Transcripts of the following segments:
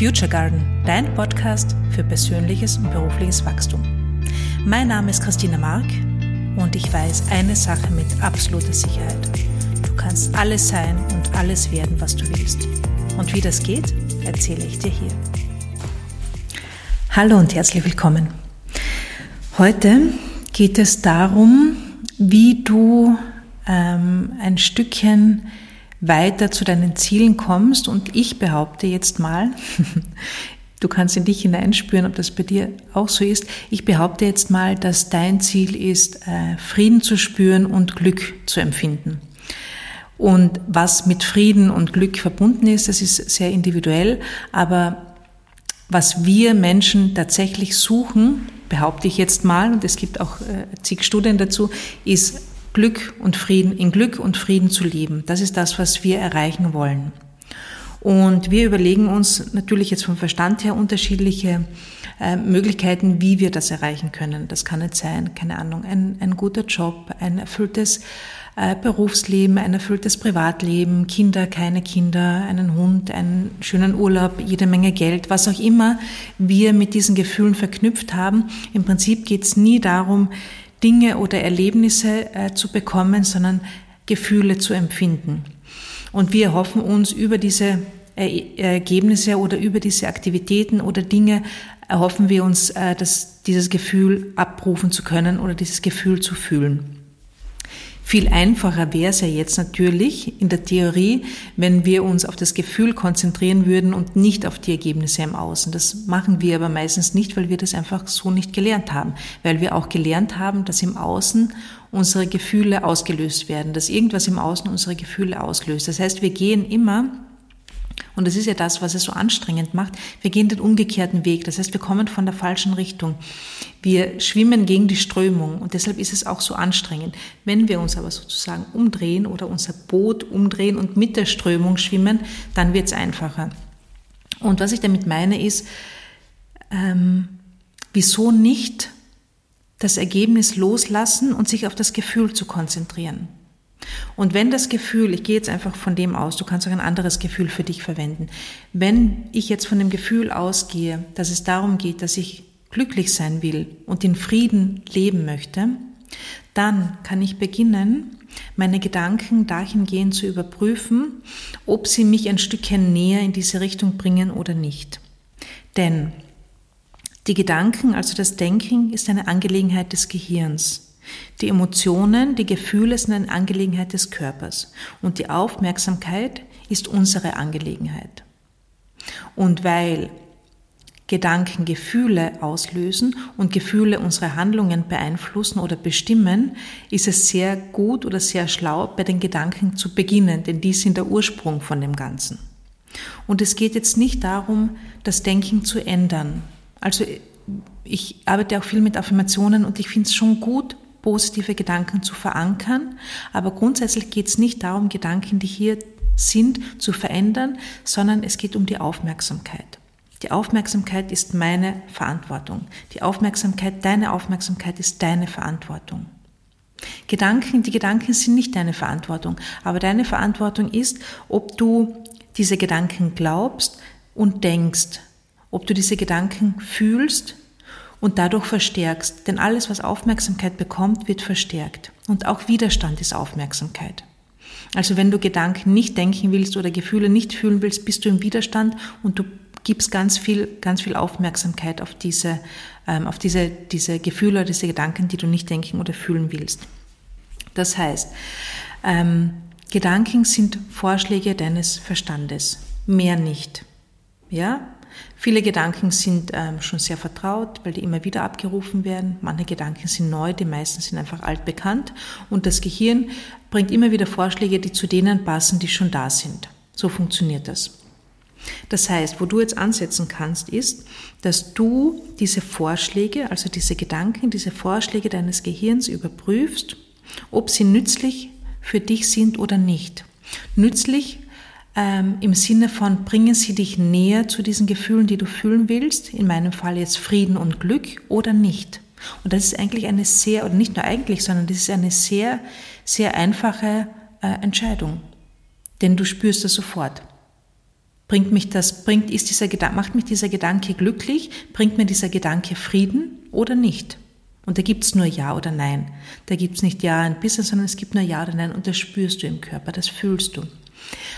Future Garden, dein Podcast für persönliches und berufliches Wachstum. Mein Name ist Christina Mark und ich weiß eine Sache mit absoluter Sicherheit. Du kannst alles sein und alles werden, was du willst. Und wie das geht, erzähle ich dir hier. Hallo und herzlich willkommen. Heute geht es darum, wie du ähm, ein Stückchen weiter zu deinen Zielen kommst. Und ich behaupte jetzt mal, du kannst in dich hineinspüren, ob das bei dir auch so ist. Ich behaupte jetzt mal, dass dein Ziel ist, äh, Frieden zu spüren und Glück zu empfinden. Und was mit Frieden und Glück verbunden ist, das ist sehr individuell, aber was wir Menschen tatsächlich suchen, behaupte ich jetzt mal, und es gibt auch äh, zig Studien dazu, ist Glück und Frieden, in Glück und Frieden zu leben. Das ist das, was wir erreichen wollen. Und wir überlegen uns natürlich jetzt vom Verstand her unterschiedliche äh, Möglichkeiten, wie wir das erreichen können. Das kann jetzt sein, keine Ahnung, ein, ein guter Job, ein erfülltes äh, Berufsleben, ein erfülltes Privatleben, Kinder, keine Kinder, einen Hund, einen schönen Urlaub, jede Menge Geld, was auch immer wir mit diesen Gefühlen verknüpft haben. Im Prinzip geht es nie darum, Dinge oder Erlebnisse äh, zu bekommen, sondern Gefühle zu empfinden. Und wir hoffen uns über diese Ergebnisse oder über diese Aktivitäten oder Dinge erhoffen wir uns, äh, dass dieses Gefühl abrufen zu können oder dieses Gefühl zu fühlen. Viel einfacher wäre es ja jetzt natürlich in der Theorie, wenn wir uns auf das Gefühl konzentrieren würden und nicht auf die Ergebnisse im Außen. Das machen wir aber meistens nicht, weil wir das einfach so nicht gelernt haben. Weil wir auch gelernt haben, dass im Außen unsere Gefühle ausgelöst werden, dass irgendwas im Außen unsere Gefühle auslöst. Das heißt, wir gehen immer und das ist ja das, was es so anstrengend macht. Wir gehen den umgekehrten Weg. Das heißt, wir kommen von der falschen Richtung. Wir schwimmen gegen die Strömung und deshalb ist es auch so anstrengend. Wenn wir uns aber sozusagen umdrehen oder unser Boot umdrehen und mit der Strömung schwimmen, dann wird es einfacher. Und was ich damit meine ist, ähm, wieso nicht das Ergebnis loslassen und sich auf das Gefühl zu konzentrieren? Und wenn das Gefühl, ich gehe jetzt einfach von dem aus, du kannst auch ein anderes Gefühl für dich verwenden, wenn ich jetzt von dem Gefühl ausgehe, dass es darum geht, dass ich glücklich sein will und in Frieden leben möchte, dann kann ich beginnen, meine Gedanken dahingehend zu überprüfen, ob sie mich ein Stückchen näher in diese Richtung bringen oder nicht. Denn die Gedanken, also das Denken, ist eine Angelegenheit des Gehirns. Die Emotionen, die Gefühle sind eine Angelegenheit des Körpers und die Aufmerksamkeit ist unsere Angelegenheit. Und weil Gedanken Gefühle auslösen und Gefühle unsere Handlungen beeinflussen oder bestimmen, ist es sehr gut oder sehr schlau, bei den Gedanken zu beginnen, denn die sind der Ursprung von dem Ganzen. Und es geht jetzt nicht darum, das Denken zu ändern. Also ich arbeite auch viel mit Affirmationen und ich finde es schon gut, positive Gedanken zu verankern. Aber grundsätzlich geht es nicht darum, Gedanken, die hier sind, zu verändern, sondern es geht um die Aufmerksamkeit. Die Aufmerksamkeit ist meine Verantwortung. Die Aufmerksamkeit, deine Aufmerksamkeit ist deine Verantwortung. Gedanken, die Gedanken sind nicht deine Verantwortung, aber deine Verantwortung ist, ob du diese Gedanken glaubst und denkst, ob du diese Gedanken fühlst und dadurch verstärkst. Denn alles, was Aufmerksamkeit bekommt, wird verstärkt. Und auch Widerstand ist Aufmerksamkeit. Also wenn du Gedanken nicht denken willst oder Gefühle nicht fühlen willst, bist du im Widerstand und du gibst ganz viel, ganz viel Aufmerksamkeit auf diese, ähm, auf diese, diese Gefühle oder diese Gedanken, die du nicht denken oder fühlen willst. Das heißt, ähm, Gedanken sind Vorschläge deines Verstandes, mehr nicht. Ja, Viele Gedanken sind ähm, schon sehr vertraut, weil die immer wieder abgerufen werden. Manche Gedanken sind neu, die meisten sind einfach altbekannt. Und das Gehirn bringt immer wieder Vorschläge, die zu denen passen, die schon da sind. So funktioniert das. Das heißt, wo du jetzt ansetzen kannst, ist, dass du diese Vorschläge, also diese Gedanken, diese Vorschläge deines Gehirns überprüfst, ob sie nützlich für dich sind oder nicht. Nützlich ähm, im Sinne von, bringen sie dich näher zu diesen Gefühlen, die du fühlen willst, in meinem Fall jetzt Frieden und Glück oder nicht. Und das ist eigentlich eine sehr, oder nicht nur eigentlich, sondern das ist eine sehr, sehr einfache äh, Entscheidung. Denn du spürst es sofort. Bringt mich das, bringt, ist dieser Gedanke, macht mich dieser Gedanke glücklich? Bringt mir dieser Gedanke Frieden oder nicht? Und da gibt's nur Ja oder Nein. Da gibt's nicht Ja ein bisschen, sondern es gibt nur Ja oder Nein und das spürst du im Körper, das fühlst du.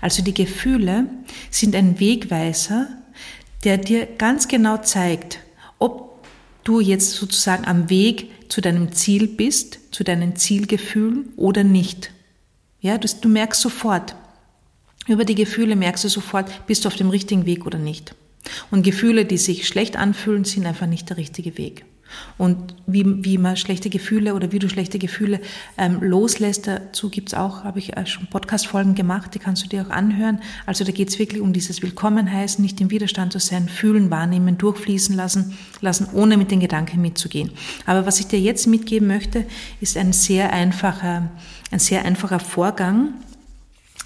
Also die Gefühle sind ein Wegweiser, der dir ganz genau zeigt, ob du jetzt sozusagen am Weg zu deinem Ziel bist, zu deinen Zielgefühlen oder nicht. Ja, du, du merkst sofort, über die Gefühle merkst du sofort, bist du auf dem richtigen Weg oder nicht. Und Gefühle, die sich schlecht anfühlen, sind einfach nicht der richtige Weg. Und wie, wie man schlechte Gefühle oder wie du schlechte Gefühle ähm, loslässt, dazu gibt's auch, habe ich äh, schon Podcast-Folgen gemacht, die kannst du dir auch anhören. Also da geht's wirklich um dieses Willkommenheißen, nicht im Widerstand zu sein, fühlen, wahrnehmen, durchfließen lassen, lassen, ohne mit den Gedanken mitzugehen. Aber was ich dir jetzt mitgeben möchte, ist ein sehr einfacher, ein sehr einfacher Vorgang,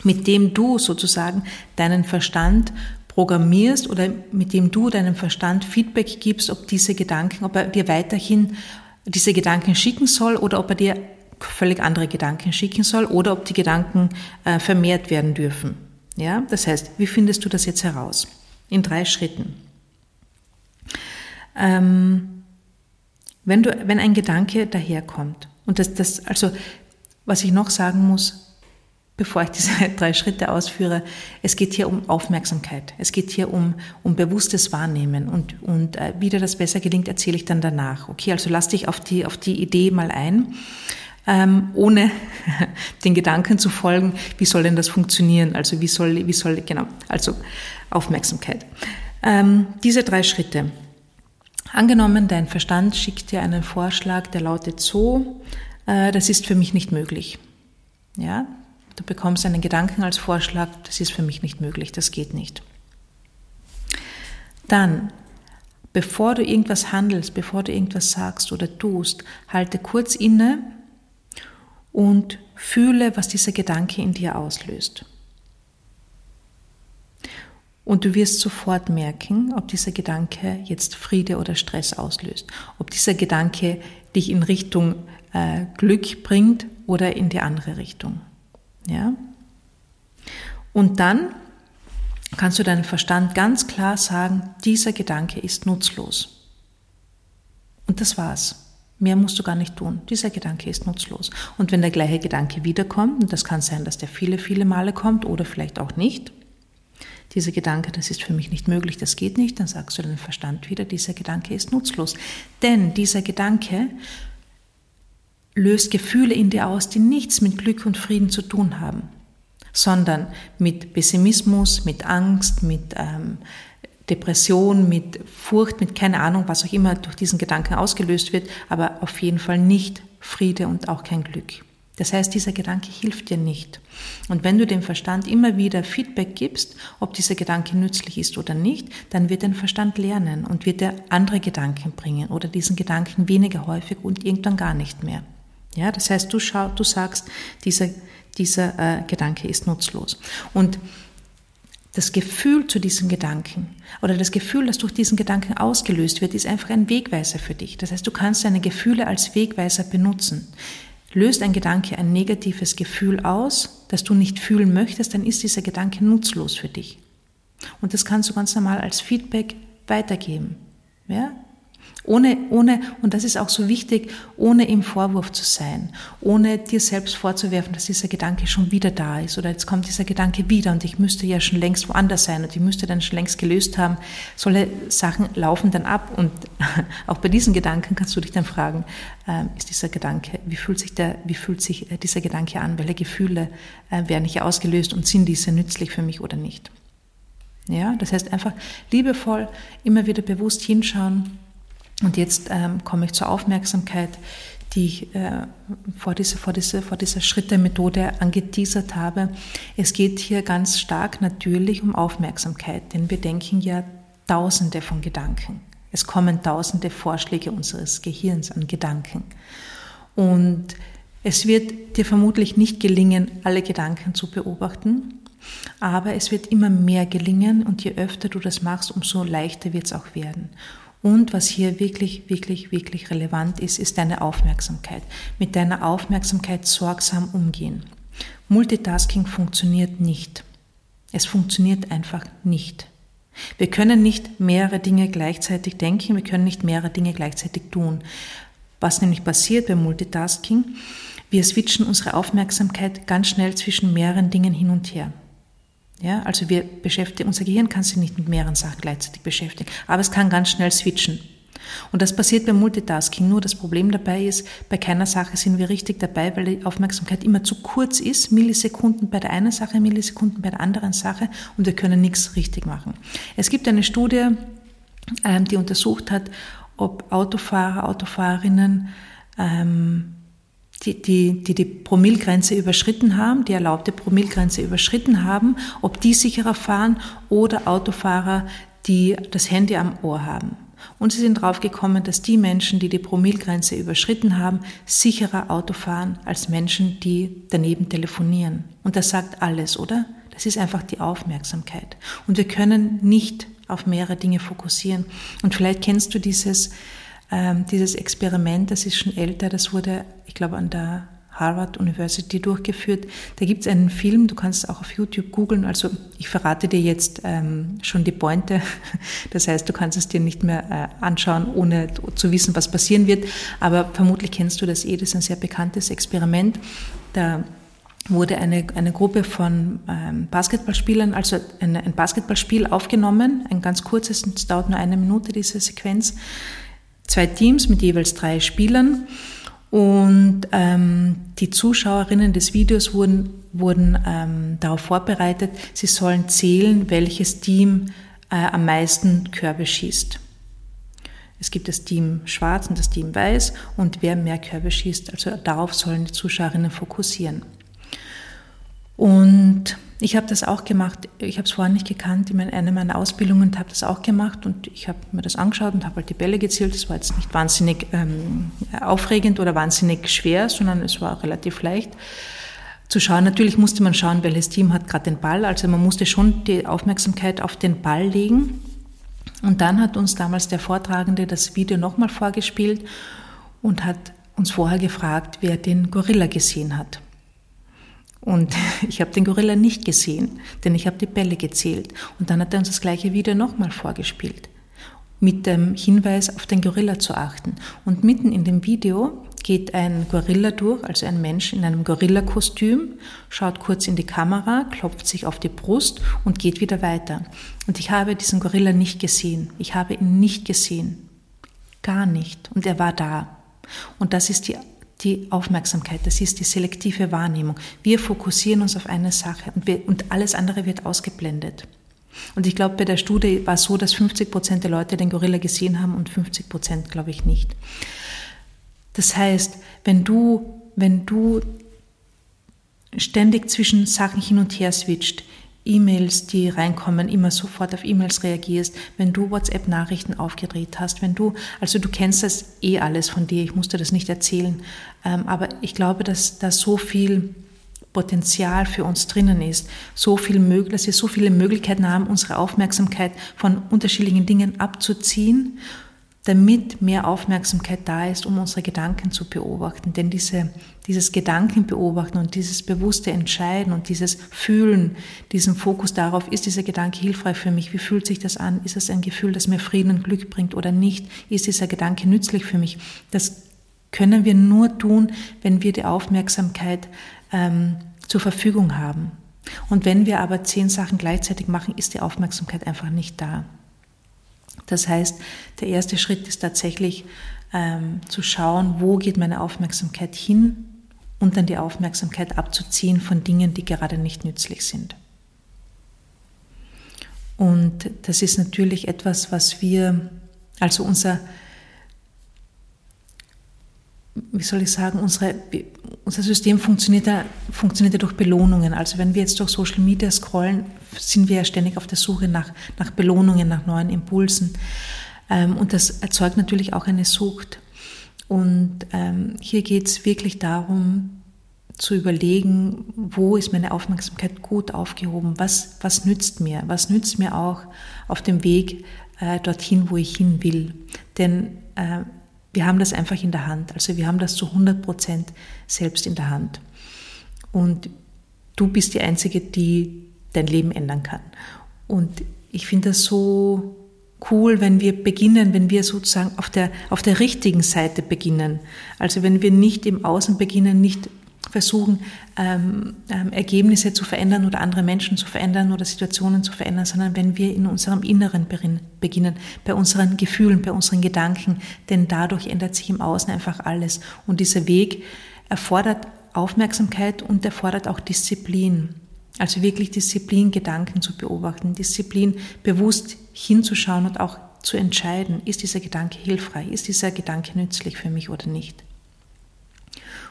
mit dem du sozusagen deinen Verstand programmierst oder mit dem du deinem Verstand Feedback gibst, ob diese Gedanken, ob er dir weiterhin diese Gedanken schicken soll oder ob er dir völlig andere Gedanken schicken soll oder ob die Gedanken äh, vermehrt werden dürfen. Ja, das heißt, wie findest du das jetzt heraus? In drei Schritten. Ähm, wenn du, wenn ein Gedanke daherkommt und das, das, also, was ich noch sagen muss, bevor ich diese drei Schritte ausführe, es geht hier um Aufmerksamkeit. Es geht hier um, um bewusstes Wahrnehmen. Und, und äh, wie dir das besser gelingt, erzähle ich dann danach. Okay, also lass dich auf die, auf die Idee mal ein. Ähm, ohne den Gedanken zu folgen, wie soll denn das funktionieren? Also wie soll, wie soll, genau, also Aufmerksamkeit. Ähm, diese drei Schritte. Angenommen, dein Verstand schickt dir einen Vorschlag, der lautet so, äh, das ist für mich nicht möglich. Ja, Du bekommst einen Gedanken als Vorschlag, das ist für mich nicht möglich, das geht nicht. Dann, bevor du irgendwas handelst, bevor du irgendwas sagst oder tust, halte kurz inne und fühle, was dieser Gedanke in dir auslöst. Und du wirst sofort merken, ob dieser Gedanke jetzt Friede oder Stress auslöst, ob dieser Gedanke dich in Richtung äh, Glück bringt oder in die andere Richtung. Ja? Und dann kannst du deinem Verstand ganz klar sagen, dieser Gedanke ist nutzlos. Und das war's. Mehr musst du gar nicht tun. Dieser Gedanke ist nutzlos. Und wenn der gleiche Gedanke wiederkommt, und das kann sein, dass der viele, viele Male kommt oder vielleicht auch nicht, dieser Gedanke, das ist für mich nicht möglich, das geht nicht, dann sagst du deinem Verstand wieder, dieser Gedanke ist nutzlos. Denn dieser Gedanke löst Gefühle in dir aus, die nichts mit Glück und Frieden zu tun haben, sondern mit Pessimismus, mit Angst, mit ähm, Depression, mit Furcht, mit keine Ahnung, was auch immer durch diesen Gedanken ausgelöst wird, aber auf jeden Fall nicht Friede und auch kein Glück. Das heißt, dieser Gedanke hilft dir nicht. Und wenn du dem Verstand immer wieder Feedback gibst, ob dieser Gedanke nützlich ist oder nicht, dann wird dein Verstand lernen und wird dir andere Gedanken bringen oder diesen Gedanken weniger häufig und irgendwann gar nicht mehr. Ja, das heißt, du, schau, du sagst, dieser, dieser äh, Gedanke ist nutzlos. Und das Gefühl zu diesem Gedanken oder das Gefühl, das durch diesen Gedanken ausgelöst wird, ist einfach ein Wegweiser für dich. Das heißt, du kannst deine Gefühle als Wegweiser benutzen. Löst ein Gedanke ein negatives Gefühl aus, das du nicht fühlen möchtest, dann ist dieser Gedanke nutzlos für dich. Und das kannst du ganz normal als Feedback weitergeben. Ja? Ohne, ohne, und das ist auch so wichtig, ohne im Vorwurf zu sein, ohne dir selbst vorzuwerfen, dass dieser Gedanke schon wieder da ist oder jetzt kommt dieser Gedanke wieder und ich müsste ja schon längst woanders sein und ich müsste dann schon längst gelöst haben. Solche Sachen laufen dann ab und auch bei diesen Gedanken kannst du dich dann fragen, äh, ist dieser Gedanke, wie fühlt sich der, wie fühlt sich äh, dieser Gedanke an? Welche Gefühle äh, werden hier ausgelöst und sind diese nützlich für mich oder nicht? Ja, das heißt einfach liebevoll immer wieder bewusst hinschauen, und jetzt ähm, komme ich zur Aufmerksamkeit, die ich äh, vor, dieser, vor, dieser, vor dieser Schritte-Methode angeteasert habe. Es geht hier ganz stark natürlich um Aufmerksamkeit, denn wir denken ja tausende von Gedanken. Es kommen tausende Vorschläge unseres Gehirns an Gedanken. Und es wird dir vermutlich nicht gelingen, alle Gedanken zu beobachten, aber es wird immer mehr gelingen und je öfter du das machst, umso leichter wird es auch werden. Und was hier wirklich, wirklich, wirklich relevant ist, ist deine Aufmerksamkeit. Mit deiner Aufmerksamkeit sorgsam umgehen. Multitasking funktioniert nicht. Es funktioniert einfach nicht. Wir können nicht mehrere Dinge gleichzeitig denken, wir können nicht mehrere Dinge gleichzeitig tun. Was nämlich passiert beim Multitasking, wir switchen unsere Aufmerksamkeit ganz schnell zwischen mehreren Dingen hin und her. Ja, also wir beschäftigen, unser Gehirn kann sich nicht mit mehreren Sachen gleichzeitig beschäftigen, aber es kann ganz schnell switchen. Und das passiert beim Multitasking. Nur das Problem dabei ist, bei keiner Sache sind wir richtig dabei, weil die Aufmerksamkeit immer zu kurz ist. Millisekunden bei der einen Sache, Millisekunden bei der anderen Sache und wir können nichts richtig machen. Es gibt eine Studie, ähm, die untersucht hat, ob Autofahrer, Autofahrerinnen, ähm, die, die, die die Promillgrenze überschritten haben, die erlaubte Promillgrenze überschritten haben, ob die sicherer fahren oder Autofahrer, die das Handy am Ohr haben. Und sie sind draufgekommen, dass die Menschen, die die Promilgrenze überschritten haben, sicherer Auto fahren als Menschen, die daneben telefonieren. Und das sagt alles, oder? Das ist einfach die Aufmerksamkeit. Und wir können nicht auf mehrere Dinge fokussieren. Und vielleicht kennst du dieses, ähm, dieses Experiment, das ist schon älter, das wurde, ich glaube, an der Harvard University durchgeführt. Da gibt es einen Film, du kannst es auch auf YouTube googeln. Also ich verrate dir jetzt ähm, schon die Pointe. Das heißt, du kannst es dir nicht mehr äh, anschauen, ohne zu wissen, was passieren wird. Aber vermutlich kennst du das eh, das ist ein sehr bekanntes Experiment. Da wurde eine, eine Gruppe von ähm, Basketballspielern, also ein, ein Basketballspiel aufgenommen, ein ganz kurzes, es dauert nur eine Minute, diese Sequenz. Zwei Teams mit jeweils drei Spielern. Und ähm, die Zuschauerinnen des Videos wurden, wurden ähm, darauf vorbereitet, sie sollen zählen, welches Team äh, am meisten Körbe schießt. Es gibt das Team Schwarz und das Team Weiß und wer mehr Körbe schießt, also darauf sollen die Zuschauerinnen fokussieren. Und ich habe das auch gemacht. Ich habe es vorher nicht gekannt. In einer meiner Ausbildungen habe das auch gemacht und ich habe mir das angeschaut und habe halt die Bälle gezählt. Das war jetzt nicht wahnsinnig ähm, aufregend oder wahnsinnig schwer, sondern es war relativ leicht zu schauen. Natürlich musste man schauen, welches Team hat gerade den Ball. Also man musste schon die Aufmerksamkeit auf den Ball legen. Und dann hat uns damals der Vortragende das Video nochmal vorgespielt und hat uns vorher gefragt, wer den Gorilla gesehen hat. Und ich habe den Gorilla nicht gesehen, denn ich habe die Bälle gezählt. Und dann hat er uns das gleiche Video nochmal vorgespielt, mit dem Hinweis auf den Gorilla zu achten. Und mitten in dem Video geht ein Gorilla durch, also ein Mensch in einem Gorilla-Kostüm, schaut kurz in die Kamera, klopft sich auf die Brust und geht wieder weiter. Und ich habe diesen Gorilla nicht gesehen. Ich habe ihn nicht gesehen. Gar nicht. Und er war da. Und das ist die die Aufmerksamkeit, das ist die selektive Wahrnehmung. Wir fokussieren uns auf eine Sache und, wir, und alles andere wird ausgeblendet. Und ich glaube, bei der Studie war es so, dass 50 Prozent der Leute den Gorilla gesehen haben und 50 Prozent, glaube ich, nicht. Das heißt, wenn du, wenn du ständig zwischen Sachen hin und her switcht, E-Mails, die reinkommen, immer sofort auf E-Mails reagierst, wenn du WhatsApp-Nachrichten aufgedreht hast, wenn du, also du kennst das eh alles von dir, ich musste das nicht erzählen, ähm, aber ich glaube, dass da so viel Potenzial für uns drinnen ist, so viel möglich, dass wir so viele Möglichkeiten haben, unsere Aufmerksamkeit von unterschiedlichen Dingen abzuziehen damit mehr Aufmerksamkeit da ist, um unsere Gedanken zu beobachten. Denn diese, dieses Gedankenbeobachten und dieses bewusste Entscheiden und dieses Fühlen, diesen Fokus darauf, ist dieser Gedanke hilfreich für mich? Wie fühlt sich das an? Ist es ein Gefühl, das mir Frieden und Glück bringt oder nicht? Ist dieser Gedanke nützlich für mich? Das können wir nur tun, wenn wir die Aufmerksamkeit ähm, zur Verfügung haben. Und wenn wir aber zehn Sachen gleichzeitig machen, ist die Aufmerksamkeit einfach nicht da. Das heißt, der erste Schritt ist tatsächlich ähm, zu schauen, wo geht meine Aufmerksamkeit hin und dann die Aufmerksamkeit abzuziehen von Dingen, die gerade nicht nützlich sind. Und das ist natürlich etwas, was wir, also unser wie soll ich sagen, unsere, unser System funktioniert ja, funktioniert ja durch Belohnungen. Also wenn wir jetzt durch Social Media scrollen, sind wir ja ständig auf der Suche nach, nach Belohnungen, nach neuen Impulsen. Ähm, und das erzeugt natürlich auch eine Sucht. Und ähm, hier geht es wirklich darum, zu überlegen, wo ist meine Aufmerksamkeit gut aufgehoben, was, was nützt mir, was nützt mir auch auf dem Weg äh, dorthin, wo ich hin will. Denn äh, wir haben das einfach in der Hand. Also wir haben das zu 100 Prozent selbst in der Hand. Und du bist die Einzige, die dein Leben ändern kann. Und ich finde das so cool, wenn wir beginnen, wenn wir sozusagen auf der, auf der richtigen Seite beginnen. Also wenn wir nicht im Außen beginnen, nicht versuchen, ähm, ähm, Ergebnisse zu verändern oder andere Menschen zu verändern oder Situationen zu verändern, sondern wenn wir in unserem Inneren beginnen, bei unseren Gefühlen, bei unseren Gedanken, denn dadurch ändert sich im Außen einfach alles. Und dieser Weg erfordert Aufmerksamkeit und erfordert auch Disziplin. Also wirklich Disziplin, Gedanken zu beobachten, Disziplin, bewusst hinzuschauen und auch zu entscheiden, ist dieser Gedanke hilfreich, ist dieser Gedanke nützlich für mich oder nicht.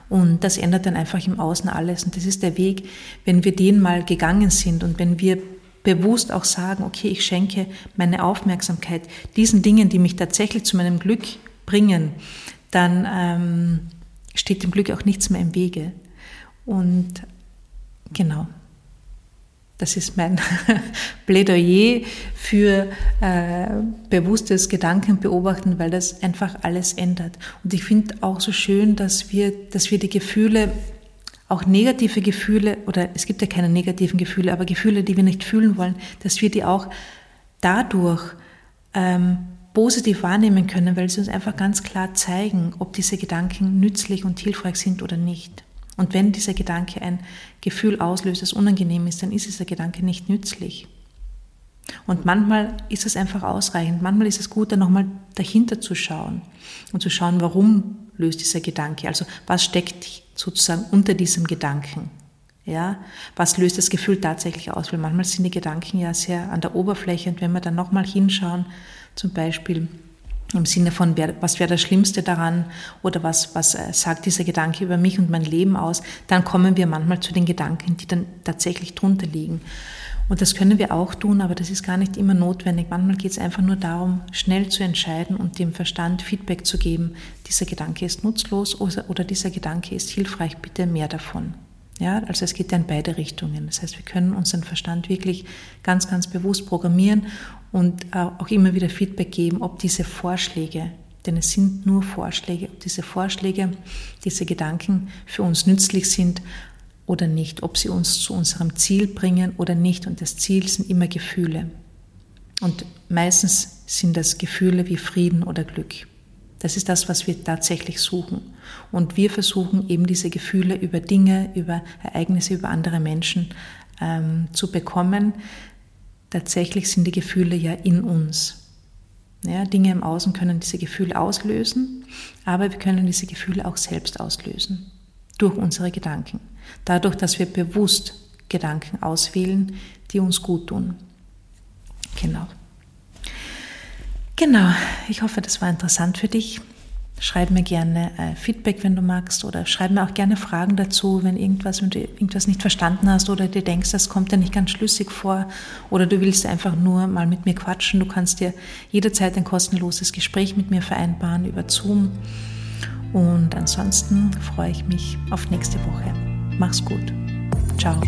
Und das ändert dann einfach im Außen alles. Und das ist der Weg, wenn wir den mal gegangen sind und wenn wir bewusst auch sagen, okay, ich schenke meine Aufmerksamkeit diesen Dingen, die mich tatsächlich zu meinem Glück bringen, dann ähm, steht dem Glück auch nichts mehr im Wege. Und genau. Das ist mein Plädoyer für äh, bewusstes Gedankenbeobachten, weil das einfach alles ändert. Und ich finde auch so schön, dass wir, dass wir die Gefühle, auch negative Gefühle, oder es gibt ja keine negativen Gefühle, aber Gefühle, die wir nicht fühlen wollen, dass wir die auch dadurch ähm, positiv wahrnehmen können, weil sie uns einfach ganz klar zeigen, ob diese Gedanken nützlich und hilfreich sind oder nicht. Und wenn dieser Gedanke ein Gefühl auslöst, das unangenehm ist, dann ist dieser Gedanke nicht nützlich. Und manchmal ist es einfach ausreichend. Manchmal ist es gut, dann nochmal dahinter zu schauen und zu schauen, warum löst dieser Gedanke. Also was steckt sozusagen unter diesem Gedanken? Ja, was löst das Gefühl tatsächlich aus? Weil manchmal sind die Gedanken ja sehr an der Oberfläche und wenn wir dann nochmal hinschauen, zum Beispiel, im Sinne von, was wäre das Schlimmste daran oder was, was äh, sagt dieser Gedanke über mich und mein Leben aus, dann kommen wir manchmal zu den Gedanken, die dann tatsächlich drunter liegen. Und das können wir auch tun, aber das ist gar nicht immer notwendig. Manchmal geht es einfach nur darum, schnell zu entscheiden und dem Verstand Feedback zu geben, dieser Gedanke ist nutzlos oder, dieser Gedanke ist hilfreich, bitte mehr davon. Ja, also es geht ja in beide Richtungen. Das heißt, wir können unseren Verstand wirklich ganz, ganz bewusst programmieren und auch immer wieder Feedback geben, ob diese Vorschläge, denn es sind nur Vorschläge, ob diese Vorschläge, diese Gedanken für uns nützlich sind oder nicht, ob sie uns zu unserem Ziel bringen oder nicht. Und das Ziel sind immer Gefühle. Und meistens sind das Gefühle wie Frieden oder Glück. Das ist das, was wir tatsächlich suchen. Und wir versuchen eben diese Gefühle über Dinge, über Ereignisse, über andere Menschen ähm, zu bekommen, tatsächlich sind die Gefühle ja in uns. Ja, Dinge im Außen können diese Gefühle auslösen, aber wir können diese Gefühle auch selbst auslösen durch unsere Gedanken. Dadurch, dass wir bewusst Gedanken auswählen, die uns gut tun. Genau. Genau, ich hoffe, das war interessant für dich. Schreib mir gerne äh, Feedback, wenn du magst, oder schreib mir auch gerne Fragen dazu, wenn irgendwas, wenn du irgendwas nicht verstanden hast oder dir denkst, das kommt dir nicht ganz schlüssig vor, oder du willst einfach nur mal mit mir quatschen. Du kannst dir jederzeit ein kostenloses Gespräch mit mir vereinbaren über Zoom. Und ansonsten freue ich mich auf nächste Woche. Mach's gut. Ciao.